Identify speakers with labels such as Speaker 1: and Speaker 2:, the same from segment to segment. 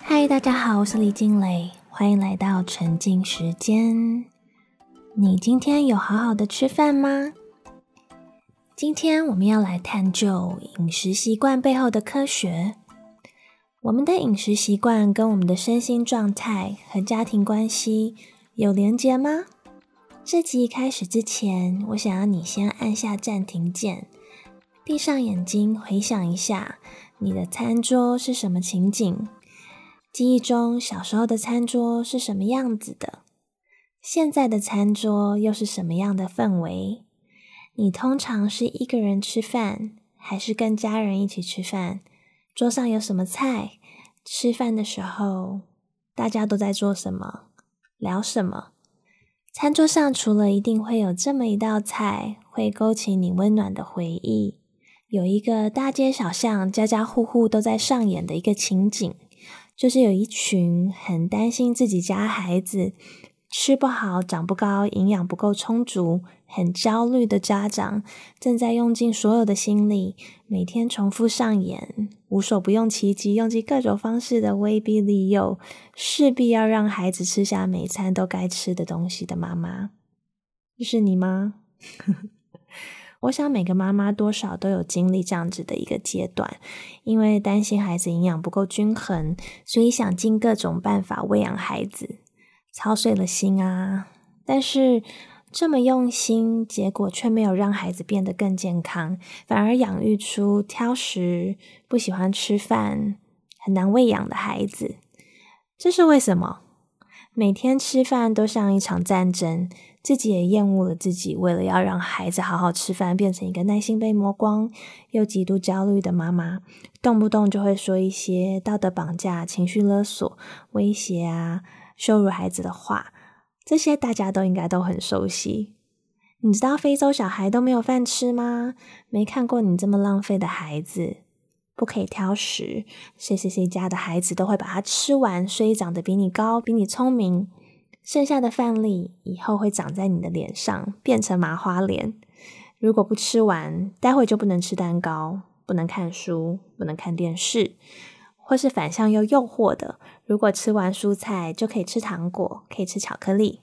Speaker 1: 嗨，大家好，我是李静蕾，欢迎来到沉浸时间。你今天有好好的吃饭吗？今天我们要来探究饮食习惯背后的科学。我们的饮食习惯跟我们的身心状态和家庭关系有连结吗？这集开始之前，我想要你先按下暂停键，闭上眼睛，回想一下你的餐桌是什么情景。记忆中小时候的餐桌是什么样子的？现在的餐桌又是什么样的氛围？你通常是一个人吃饭，还是跟家人一起吃饭？桌上有什么菜？吃饭的时候大家都在做什么？聊什么？餐桌上除了一定会有这么一道菜，会勾起你温暖的回忆，有一个大街小巷、家家户户都在上演的一个情景。就是有一群很担心自己家孩子吃不好、长不高、营养不够充足、很焦虑的家长，正在用尽所有的心力，每天重复上演，无所不用其极，用尽各种方式的威逼利诱，势必要让孩子吃下每餐都该吃的东西的妈妈，这是你吗？我想每个妈妈多少都有经历这样子的一个阶段，因为担心孩子营养不够均衡，所以想尽各种办法喂养孩子，操碎了心啊！但是这么用心，结果却没有让孩子变得更健康，反而养育出挑食、不喜欢吃饭、很难喂养的孩子。这是为什么？每天吃饭都像一场战争。自己也厌恶了自己，为了要让孩子好好吃饭，变成一个耐心被磨光又极度焦虑的妈妈，动不动就会说一些道德绑架、情绪勒索、威胁啊、羞辱孩子的话。这些大家都应该都很熟悉。你知道非洲小孩都没有饭吃吗？没看过你这么浪费的孩子，不可以挑食。谁谁谁家的孩子都会把它吃完，所以长得比你高，比你聪明。剩下的饭粒以后会长在你的脸上，变成麻花脸。如果不吃完，待会就不能吃蛋糕，不能看书，不能看电视，或是反向又诱惑的，如果吃完蔬菜就可以吃糖果，可以吃巧克力，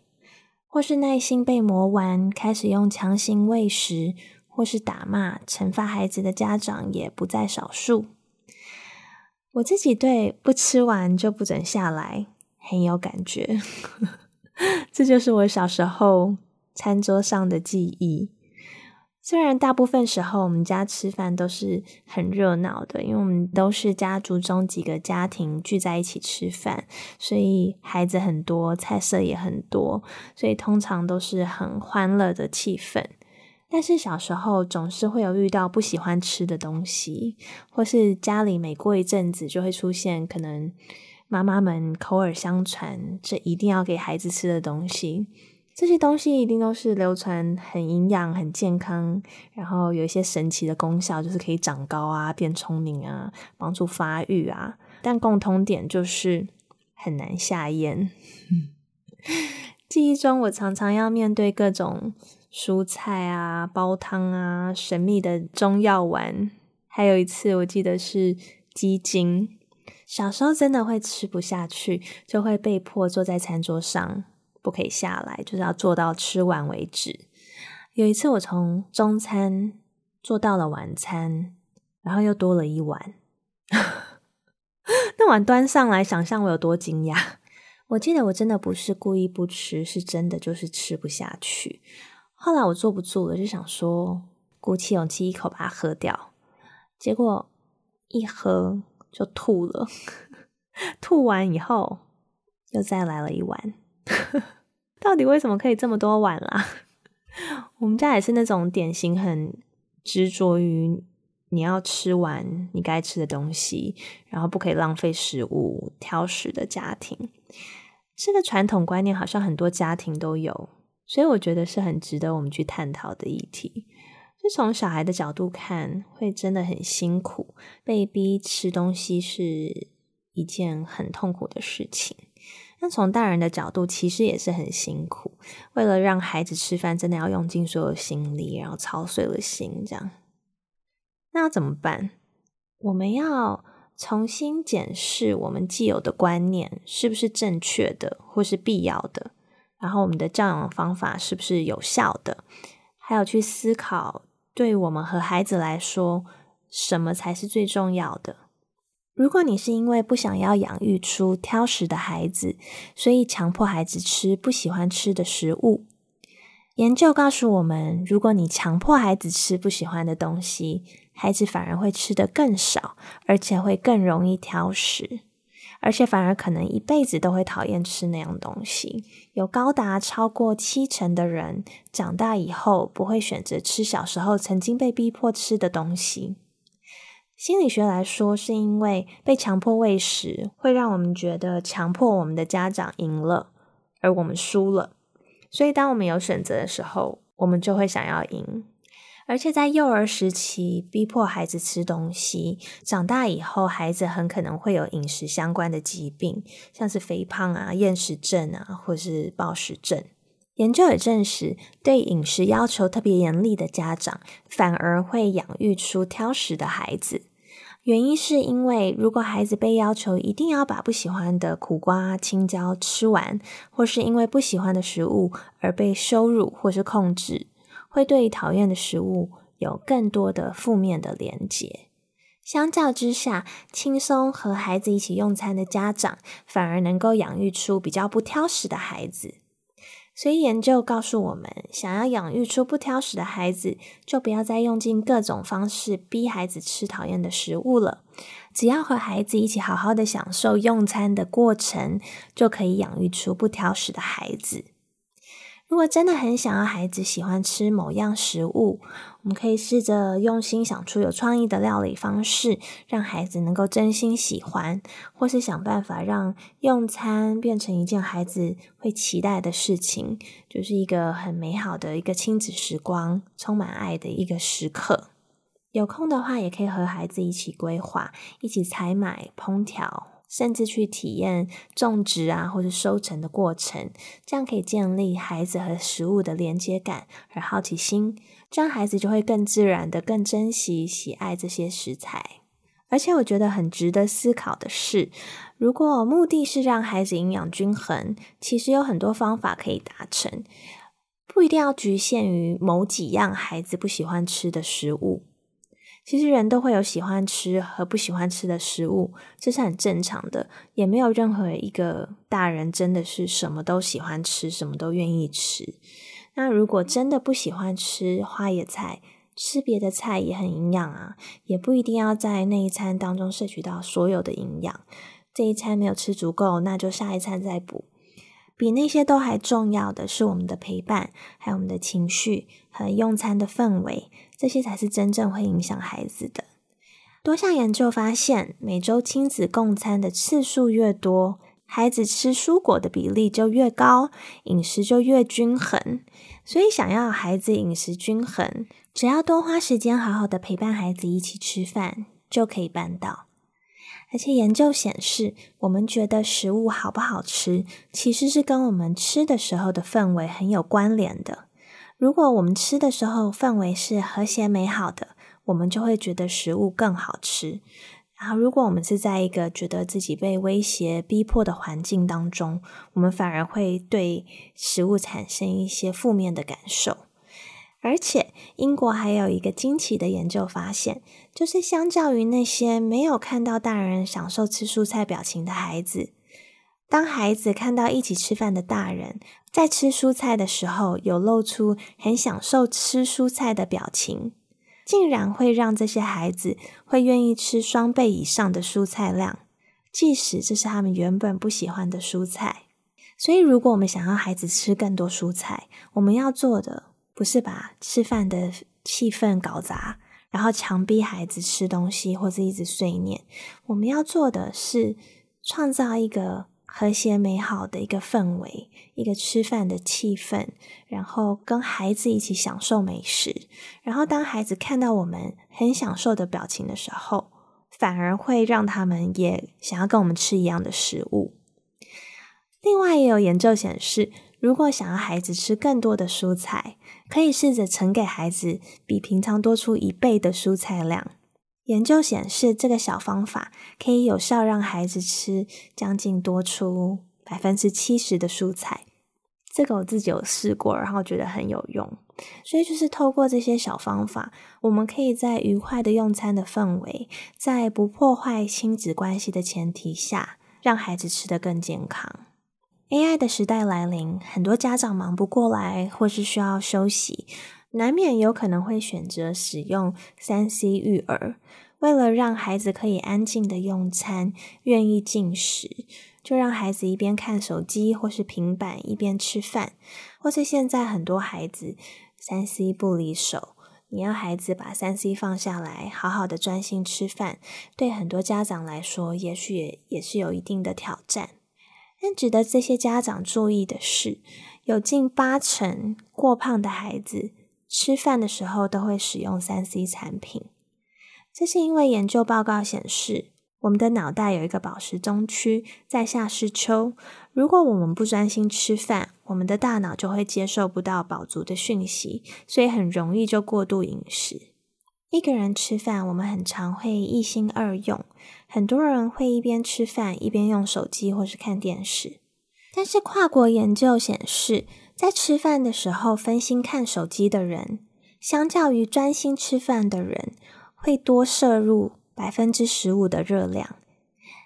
Speaker 1: 或是耐心被磨完，开始用强行喂食或是打骂惩罚孩子的家长也不在少数。我自己对不吃完就不准下来很有感觉。这就是我小时候餐桌上的记忆。虽然大部分时候我们家吃饭都是很热闹的，因为我们都是家族中几个家庭聚在一起吃饭，所以孩子很多，菜色也很多，所以通常都是很欢乐的气氛。但是小时候总是会有遇到不喜欢吃的东西，或是家里每过一阵子就会出现可能。妈妈们口耳相传，这一定要给孩子吃的东西，这些东西一定都是流传很营养、很健康，然后有一些神奇的功效，就是可以长高啊、变聪明啊、帮助发育啊。但共通点就是很难下咽。记忆中，我常常要面对各种蔬菜啊、煲汤啊、神秘的中药丸，还有一次我记得是鸡精。小时候真的会吃不下去，就会被迫坐在餐桌上，不可以下来，就是要做到吃完为止。有一次我从中餐做到了晚餐，然后又多了一碗，那碗端上来，想象我有多惊讶。我记得我真的不是故意不吃，是真的就是吃不下去。后来我坐不住了，就想说鼓起勇气一口把它喝掉，结果一喝。就吐了，吐完以后又再来了一碗，到底为什么可以这么多碗啦？我们家也是那种典型很执着于你要吃完你该吃的东西，然后不可以浪费食物、挑食的家庭。这个传统观念好像很多家庭都有，所以我觉得是很值得我们去探讨的议题。就从小孩的角度看，会真的很辛苦，被逼吃东西是一件很痛苦的事情。那从大人的角度，其实也是很辛苦，为了让孩子吃饭，真的要用尽所有心力，然后操碎了心，这样。那要怎么办？我们要重新检视我们既有的观念是不是正确的，或是必要的，然后我们的教养方法是不是有效的，还有去思考，对我们和孩子来说，什么才是最重要的。如果你是因为不想要养育出挑食的孩子，所以强迫孩子吃不喜欢吃的食物，研究告诉我们，如果你强迫孩子吃不喜欢的东西，孩子反而会吃得更少，而且会更容易挑食，而且反而可能一辈子都会讨厌吃那样东西。有高达超过七成的人长大以后不会选择吃小时候曾经被逼迫吃的东西。心理学来说，是因为被强迫喂食会让我们觉得强迫我们的家长赢了，而我们输了。所以，当我们有选择的时候，我们就会想要赢。而且，在幼儿时期逼迫孩子吃东西，长大以后，孩子很可能会有饮食相关的疾病，像是肥胖啊、厌食症啊，或是暴食症。研究也证实，对饮食要求特别严厉的家长，反而会养育出挑食的孩子。原因是因为，如果孩子被要求一定要把不喜欢的苦瓜、青椒吃完，或是因为不喜欢的食物而被羞辱或是控制，会对讨厌的食物有更多的负面的连结。相较之下，轻松和孩子一起用餐的家长，反而能够养育出比较不挑食的孩子。所以研究告诉我们，想要养育出不挑食的孩子，就不要再用尽各种方式逼孩子吃讨厌的食物了。只要和孩子一起好好的享受用餐的过程，就可以养育出不挑食的孩子。如果真的很想要孩子喜欢吃某样食物，我们可以试着用心想出有创意的料理方式，让孩子能够真心喜欢，或是想办法让用餐变成一件孩子会期待的事情，就是一个很美好的一个亲子时光，充满爱的一个时刻。有空的话，也可以和孩子一起规划，一起采买、烹调。甚至去体验种植啊，或者收成的过程，这样可以建立孩子和食物的连接感和好奇心，这样孩子就会更自然的更珍惜、喜爱这些食材。而且我觉得很值得思考的是，如果目的是让孩子营养均衡，其实有很多方法可以达成，不一定要局限于某几样孩子不喜欢吃的食物。其实人都会有喜欢吃和不喜欢吃的食物，这是很正常的，也没有任何一个大人真的是什么都喜欢吃，什么都愿意吃。那如果真的不喜欢吃花野菜，吃别的菜也很营养啊，也不一定要在那一餐当中摄取到所有的营养。这一餐没有吃足够，那就下一餐再补。比那些都还重要的是我们的陪伴，还有我们的情绪和用餐的氛围。这些才是真正会影响孩子的。多项研究发现，每周亲子共餐的次数越多，孩子吃蔬果的比例就越高，饮食就越均衡。所以，想要孩子饮食均衡，只要多花时间好好的陪伴孩子一起吃饭，就可以办到。而且，研究显示，我们觉得食物好不好吃，其实是跟我们吃的时候的氛围很有关联的。如果我们吃的时候氛围是和谐美好的，我们就会觉得食物更好吃。然后，如果我们是在一个觉得自己被威胁、逼迫的环境当中，我们反而会对食物产生一些负面的感受。而且，英国还有一个惊奇的研究发现，就是相较于那些没有看到大人享受吃蔬菜表情的孩子。当孩子看到一起吃饭的大人在吃蔬菜的时候，有露出很享受吃蔬菜的表情，竟然会让这些孩子会愿意吃双倍以上的蔬菜量，即使这是他们原本不喜欢的蔬菜。所以，如果我们想要孩子吃更多蔬菜，我们要做的不是把吃饭的气氛搞砸，然后强逼孩子吃东西或者一直碎念。我们要做的是创造一个。和谐美好的一个氛围，一个吃饭的气氛，然后跟孩子一起享受美食。然后当孩子看到我们很享受的表情的时候，反而会让他们也想要跟我们吃一样的食物。另外，也有研究显示，如果想要孩子吃更多的蔬菜，可以试着盛给孩子比平常多出一倍的蔬菜量。研究显示，这个小方法可以有效让孩子吃将近多出百分之七十的蔬菜。这个我自己有试过，然后觉得很有用。所以就是透过这些小方法，我们可以在愉快的用餐的氛围，在不破坏亲子关系的前提下，让孩子吃得更健康。AI 的时代来临，很多家长忙不过来，或是需要休息，难免有可能会选择使用三 C 育儿。为了让孩子可以安静的用餐，愿意进食。就让孩子一边看手机或是平板一边吃饭，或是现在很多孩子三 C 不离手，你要孩子把三 C 放下来，好好的专心吃饭，对很多家长来说，也许也也是有一定的挑战。但值得这些家长注意的是，有近八成过胖的孩子吃饭的时候都会使用三 C 产品，这是因为研究报告显示。我们的脑袋有一个饱食中区，在下视丘。如果我们不专心吃饭，我们的大脑就会接受不到饱足的讯息，所以很容易就过度饮食。一个人吃饭，我们很常会一心二用，很多人会一边吃饭一边用手机或是看电视。但是跨国研究显示，在吃饭的时候分心看手机的人，相较于专心吃饭的人，会多摄入。百分之十五的热量，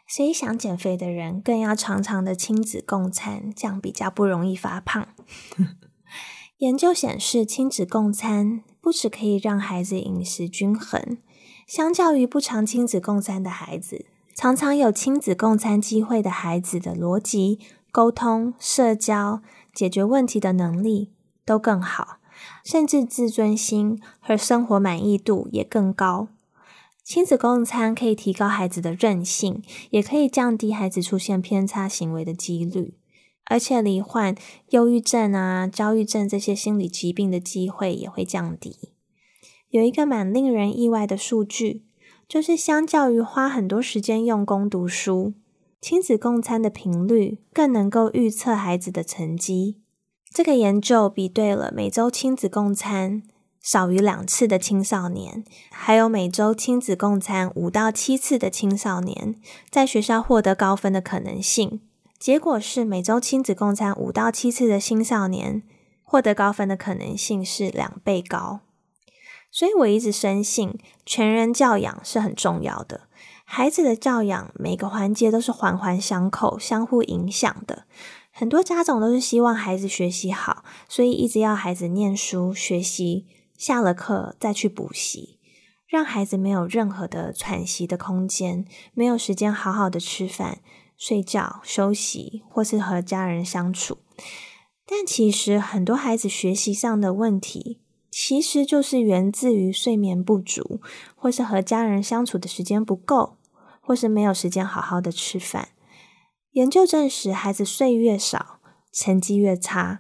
Speaker 1: 所以想减肥的人更要常常的亲子共餐，这样比较不容易发胖。研究显示，亲子共餐不只可以让孩子饮食均衡，相较于不常亲子共餐的孩子，常常有亲子共餐机会的孩子的逻辑、沟通、社交、解决问题的能力都更好，甚至自尊心和生活满意度也更高。亲子共餐可以提高孩子的韧性，也可以降低孩子出现偏差行为的几率，而且罹患忧郁症啊、焦虑症这些心理疾病的机会也会降低。有一个蛮令人意外的数据，就是相较于花很多时间用功读书，亲子共餐的频率更能够预测孩子的成绩。这个研究比对了每周亲子共餐。少于两次的青少年，还有每周亲子共餐五到七次的青少年，在学校获得高分的可能性，结果是每周亲子共餐五到七次的青少年获得高分的可能性是两倍高。所以我一直深信，全人教养是很重要的。孩子的教养每个环节都是环环相扣、相互影响的。很多家长都是希望孩子学习好，所以一直要孩子念书学习。下了课再去补习，让孩子没有任何的喘息的空间，没有时间好好的吃饭、睡觉、休息，或是和家人相处。但其实很多孩子学习上的问题，其实就是源自于睡眠不足，或是和家人相处的时间不够，或是没有时间好好的吃饭。研究证实，孩子睡越少，成绩越差。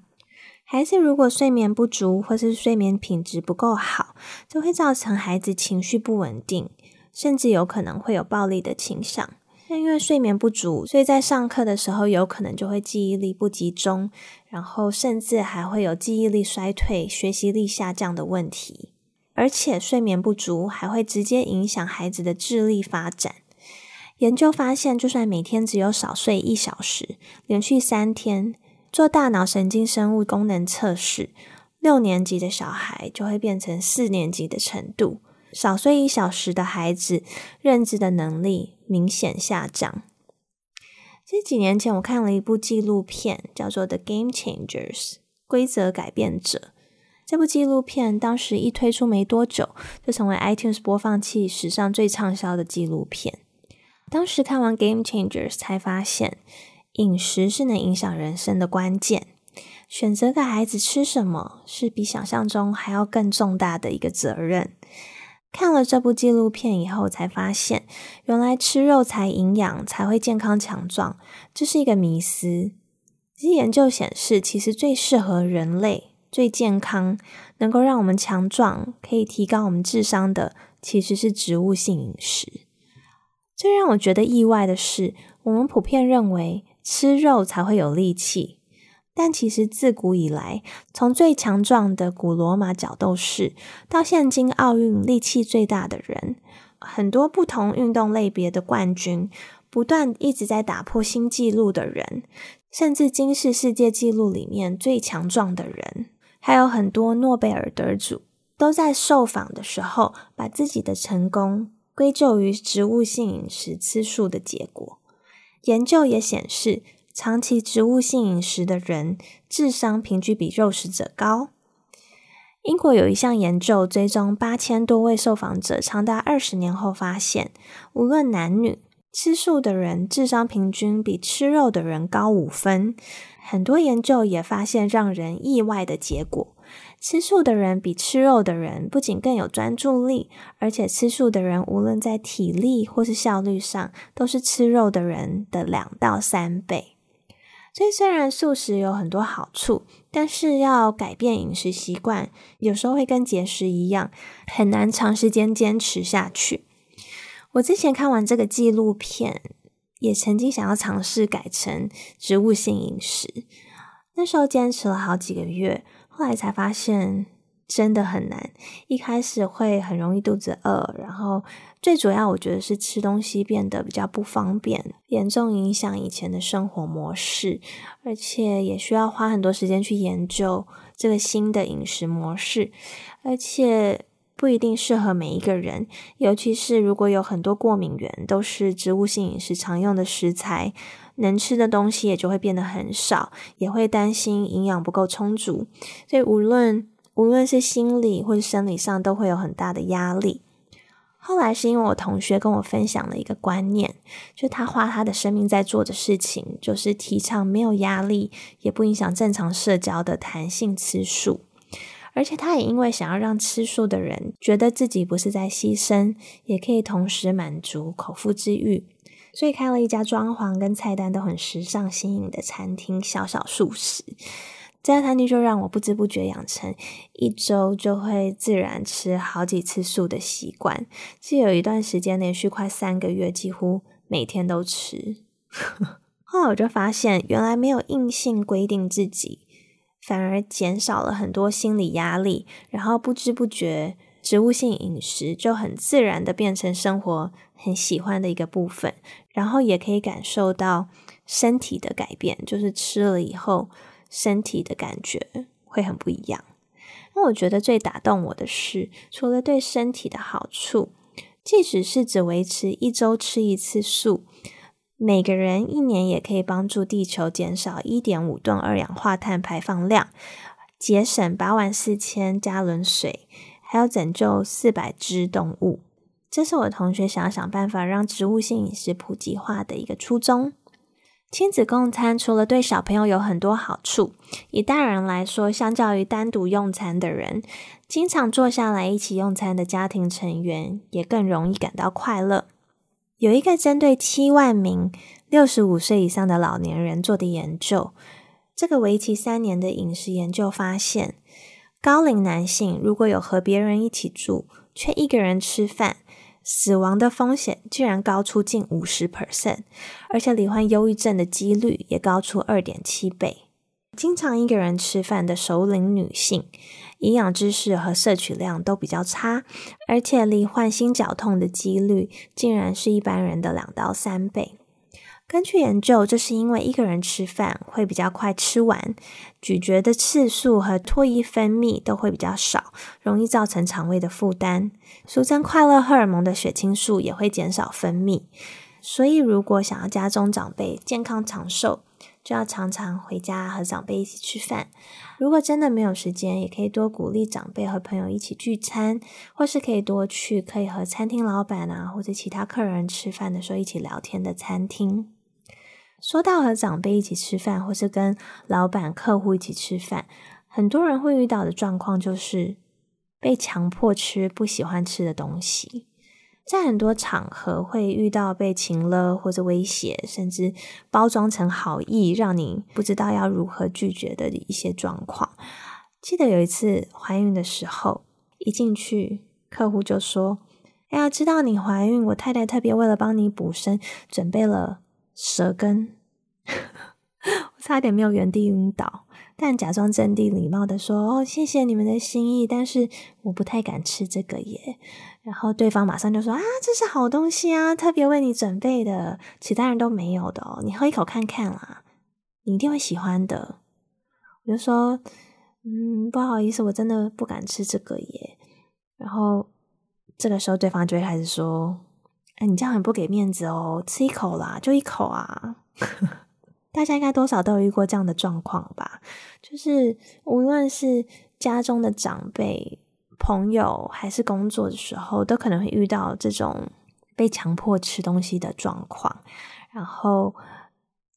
Speaker 1: 孩子如果睡眠不足，或是睡眠品质不够好，就会造成孩子情绪不稳定，甚至有可能会有暴力的倾向。但因为睡眠不足，所以在上课的时候有可能就会记忆力不集中，然后甚至还会有记忆力衰退、学习力下降的问题。而且睡眠不足还会直接影响孩子的智力发展。研究发现，就算每天只有少睡一小时，连续三天。做大脑神经生物功能测试，六年级的小孩就会变成四年级的程度。少睡一小时的孩子，认知的能力明显下降。这几年前，我看了一部纪录片，叫做《The Game Changers》规则改变者。这部纪录片当时一推出没多久，就成为 iTunes 播放器史上最畅销的纪录片。当时看完《Game Changers》，才发现。饮食是能影响人生的关键，选择给孩子吃什么是比想象中还要更重大的一个责任。看了这部纪录片以后，才发现原来吃肉才营养，才会健康强壮，这是一个迷思。其实研究显示，其实最适合人类、最健康、能够让我们强壮、可以提高我们智商的，其实是植物性饮食。最让我觉得意外的是，我们普遍认为。吃肉才会有力气，但其实自古以来，从最强壮的古罗马角斗士，到现今奥运力气最大的人，很多不同运动类别的冠军，不断一直在打破新纪录的人，甚至今世世界纪录里面最强壮的人，还有很多诺贝尔得主，都在受访的时候把自己的成功归咎于植物性饮食次数的结果。研究也显示，长期植物性饮食的人智商平均比肉食者高。英国有一项研究，追踪八千多位受访者，长达二十年后发现，无论男女，吃素的人智商平均比吃肉的人高五分。很多研究也发现让人意外的结果：吃素的人比吃肉的人不仅更有专注力，而且吃素的人无论在体力或是效率上，都是吃肉的人的两到三倍。所以，虽然素食有很多好处，但是要改变饮食习惯，有时候会跟节食一样，很难长时间坚持下去。我之前看完这个纪录片，也曾经想要尝试改成植物性饮食，那时候坚持了好几个月，后来才发现。真的很难，一开始会很容易肚子饿，然后最主要我觉得是吃东西变得比较不方便，严重影响以前的生活模式，而且也需要花很多时间去研究这个新的饮食模式，而且不一定适合每一个人，尤其是如果有很多过敏源，都是植物性饮食常用的食材，能吃的东西也就会变得很少，也会担心营养不够充足，所以无论。无论是心理或者生理上，都会有很大的压力。后来是因为我同学跟我分享了一个观念，就他花他的生命在做的事情，就是提倡没有压力，也不影响正常社交的弹性吃素。而且他也因为想要让吃素的人觉得自己不是在牺牲，也可以同时满足口腹之欲，所以开了一家装潢跟菜单都很时尚新颖的餐厅——小小素食。这家餐厅就让我不知不觉养成一周就会自然吃好几次素的习惯，是有一段时间连续快三个月，几乎每天都吃。后来我就发现，原来没有硬性规定自己，反而减少了很多心理压力，然后不知不觉，植物性饮食就很自然的变成生活很喜欢的一个部分，然后也可以感受到身体的改变，就是吃了以后。身体的感觉会很不一样。那我觉得最打动我的是，除了对身体的好处，即使是只维持一周吃一次素，每个人一年也可以帮助地球减少一点五吨二氧化碳排放量，节省八万四千加仑水，还要拯救四百只动物。这是我同学想要想办法让植物性饮食普及化的一个初衷。亲子共餐除了对小朋友有很多好处，以大人来说，相较于单独用餐的人，经常坐下来一起用餐的家庭成员也更容易感到快乐。有一个针对七万名六十五岁以上的老年人做的研究，这个为期三年的饮食研究发现，高龄男性如果有和别人一起住，却一个人吃饭。死亡的风险居然高出近五十 percent，而且罹患忧郁症的几率也高出二点七倍。经常一个人吃饭的熟龄女性，营养知识和摄取量都比较差，而且罹患心绞痛的几率竟然是一般人的两到三倍。根据研究，这是因为一个人吃饭会比较快吃完，咀嚼的次数和唾液分泌都会比较少，容易造成肠胃的负担。俗称快乐荷尔蒙的血清素也会减少分泌。所以，如果想要家中长辈健康长寿，就要常常回家和长辈一起吃饭。如果真的没有时间，也可以多鼓励长辈和朋友一起聚餐，或是可以多去可以和餐厅老板啊或者其他客人吃饭的时候一起聊天的餐厅。说到和长辈一起吃饭，或是跟老板、客户一起吃饭，很多人会遇到的状况就是被强迫吃不喜欢吃的东西。在很多场合会遇到被情勒或者威胁，甚至包装成好意，让你不知道要如何拒绝的一些状况。记得有一次怀孕的时候，一进去客户就说：“哎呀，知道你怀孕，我太太特别为了帮你补身，准备了。”舌根，我差点没有原地晕倒。但假装镇定礼貌的说：“哦，谢谢你们的心意，但是我不太敢吃这个耶。”然后对方马上就说：“啊，这是好东西啊，特别为你准备的，其他人都没有的哦，你喝一口看看啦，你一定会喜欢的。”我就说：“嗯，不好意思，我真的不敢吃这个耶。”然后这个时候对方就会开始说：“哎，你这样很不给面子哦，吃一口啦，就一口啊。”大家应该多少都有遇过这样的状况吧？就是无论是家中的长辈、朋友，还是工作的时候，都可能会遇到这种被强迫吃东西的状况。然后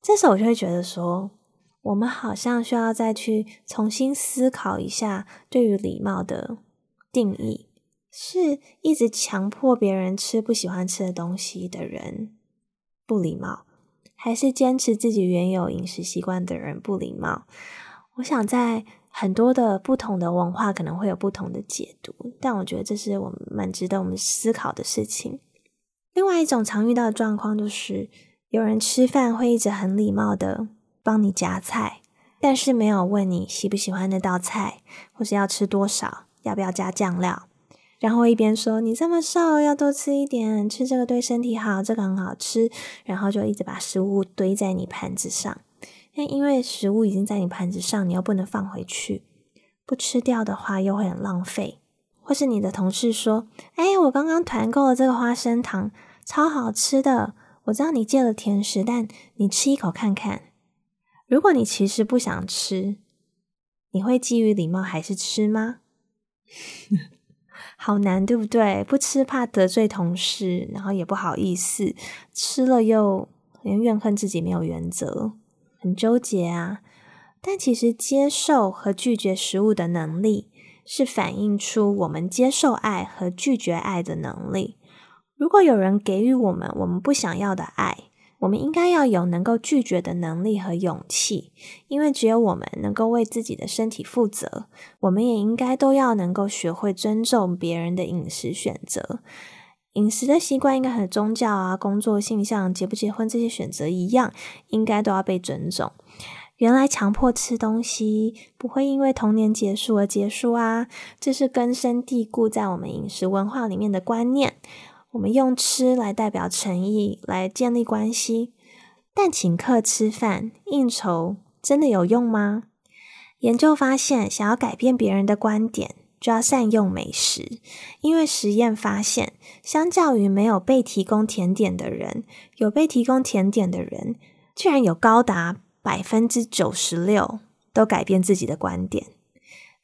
Speaker 1: 这时候我就会觉得说，我们好像需要再去重新思考一下对于礼貌的定义：是一直强迫别人吃不喜欢吃的东西的人不礼貌。还是坚持自己原有饮食习惯的人不礼貌。我想在很多的不同的文化可能会有不同的解读，但我觉得这是我们蛮值得我们思考的事情。另外一种常遇到的状况就是，有人吃饭会一直很礼貌的帮你夹菜，但是没有问你喜不喜欢那道菜，或是要吃多少，要不要加酱料。然后一边说你这么瘦，要多吃一点，吃这个对身体好，这个很好吃。然后就一直把食物堆在你盘子上，那因为食物已经在你盘子上，你又不能放回去，不吃掉的话又会很浪费。或是你的同事说：“哎，我刚刚团购了这个花生糖，超好吃的。我知道你戒了甜食，但你吃一口看看。如果你其实不想吃，你会基于礼貌还是吃吗？” 好难，对不对？不吃怕得罪同事，然后也不好意思吃了又怨恨自己没有原则，很纠结啊。但其实接受和拒绝食物的能力，是反映出我们接受爱和拒绝爱的能力。如果有人给予我们我们不想要的爱，我们应该要有能够拒绝的能力和勇气，因为只有我们能够为自己的身体负责。我们也应该都要能够学会尊重别人的饮食选择。饮食的习惯应该和宗教啊、工作性向、结不结婚这些选择一样，应该都要被尊重。原来强迫吃东西不会因为童年结束而结束啊，这是根深蒂固在我们饮食文化里面的观念。我们用吃来代表诚意，来建立关系，但请客吃饭、应酬真的有用吗？研究发现，想要改变别人的观点，就要善用美食。因为实验发现，相较于没有被提供甜点的人，有被提供甜点的人，居然有高达百分之九十六都改变自己的观点。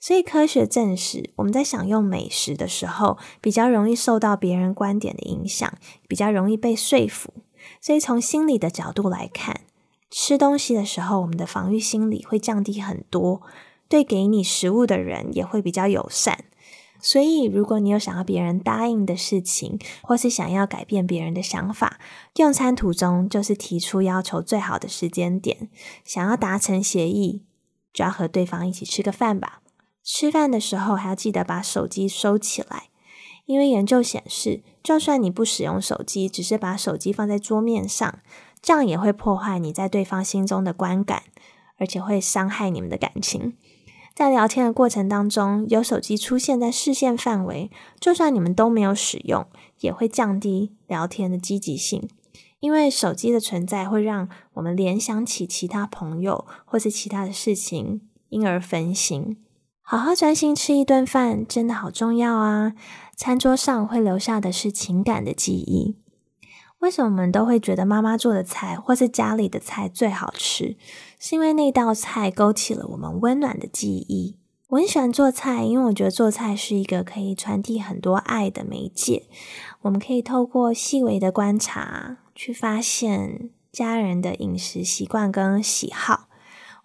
Speaker 1: 所以科学证实，我们在享用美食的时候，比较容易受到别人观点的影响，比较容易被说服。所以从心理的角度来看，吃东西的时候，我们的防御心理会降低很多，对给你食物的人也会比较友善。所以，如果你有想要别人答应的事情，或是想要改变别人的想法，用餐途中就是提出要求最好的时间点，想要达成协议，就要和对方一起吃个饭吧。吃饭的时候还要记得把手机收起来，因为研究显示，就算你不使用手机，只是把手机放在桌面上，这样也会破坏你在对方心中的观感，而且会伤害你们的感情。在聊天的过程当中，有手机出现在视线范围，就算你们都没有使用，也会降低聊天的积极性，因为手机的存在会让我们联想起其他朋友或是其他的事情，因而分心。好好专心吃一顿饭真的好重要啊！餐桌上会留下的是情感的记忆。为什么我们都会觉得妈妈做的菜或是家里的菜最好吃？是因为那道菜勾起了我们温暖的记忆。我很喜欢做菜，因为我觉得做菜是一个可以传递很多爱的媒介。我们可以透过细微的观察，去发现家人的饮食习惯跟喜好。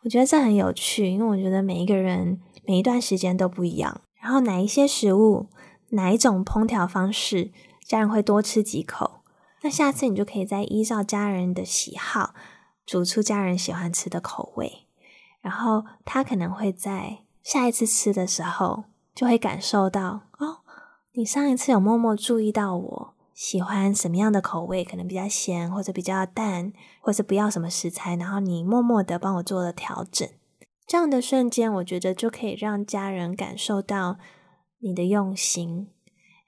Speaker 1: 我觉得这很有趣，因为我觉得每一个人。每一段时间都不一样，然后哪一些食物，哪一种烹调方式，家人会多吃几口。那下次你就可以再依照家人的喜好，煮出家人喜欢吃的口味。然后他可能会在下一次吃的时候，就会感受到哦，你上一次有默默注意到我喜欢什么样的口味，可能比较咸或者比较淡，或者不要什么食材，然后你默默的帮我做了调整。这样的瞬间，我觉得就可以让家人感受到你的用心，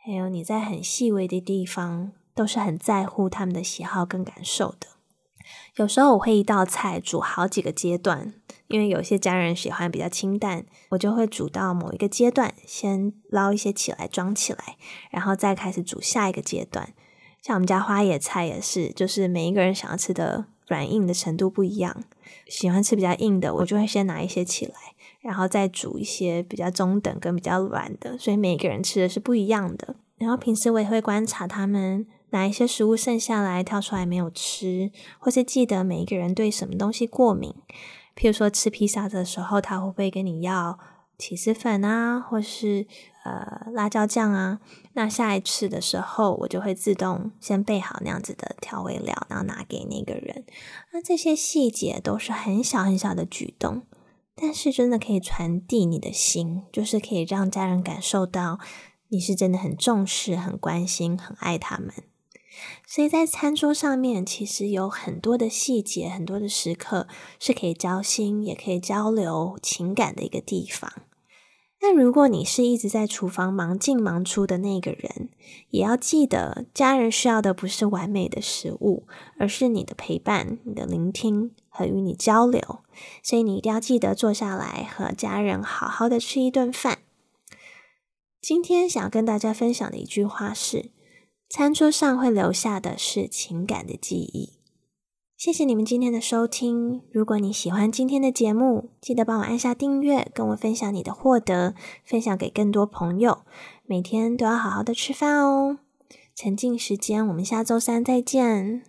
Speaker 1: 还有你在很细微的地方都是很在乎他们的喜好跟感受的。有时候我会一道菜煮好几个阶段，因为有些家人喜欢比较清淡，我就会煮到某一个阶段，先捞一些起来装起来，然后再开始煮下一个阶段。像我们家花野菜也是，就是每一个人想要吃的软硬的程度不一样，喜欢吃比较硬的，我就会先拿一些起来，然后再煮一些比较中等跟比较软的，所以每个人吃的是不一样的。然后平时我也会观察他们哪一些食物剩下来挑出来没有吃，或是记得每一个人对什么东西过敏。譬如说吃披萨的时候，他会不会跟你要起司粉啊，或是？呃，辣椒酱啊，那下一次的时候，我就会自动先备好那样子的调味料，然后拿给那个人。那这些细节都是很小很小的举动，但是真的可以传递你的心，就是可以让家人感受到你是真的很重视、很关心、很爱他们。所以在餐桌上面，其实有很多的细节、很多的时刻是可以交心，也可以交流情感的一个地方。但如果你是一直在厨房忙进忙出的那个人，也要记得，家人需要的不是完美的食物，而是你的陪伴、你的聆听和与你交流。所以你一定要记得坐下来和家人好好的吃一顿饭。今天想要跟大家分享的一句话是：餐桌上会留下的是情感的记忆。谢谢你们今天的收听。如果你喜欢今天的节目，记得帮我按下订阅，跟我分享你的获得，分享给更多朋友。每天都要好好的吃饭哦。沉浸时间，我们下周三再见。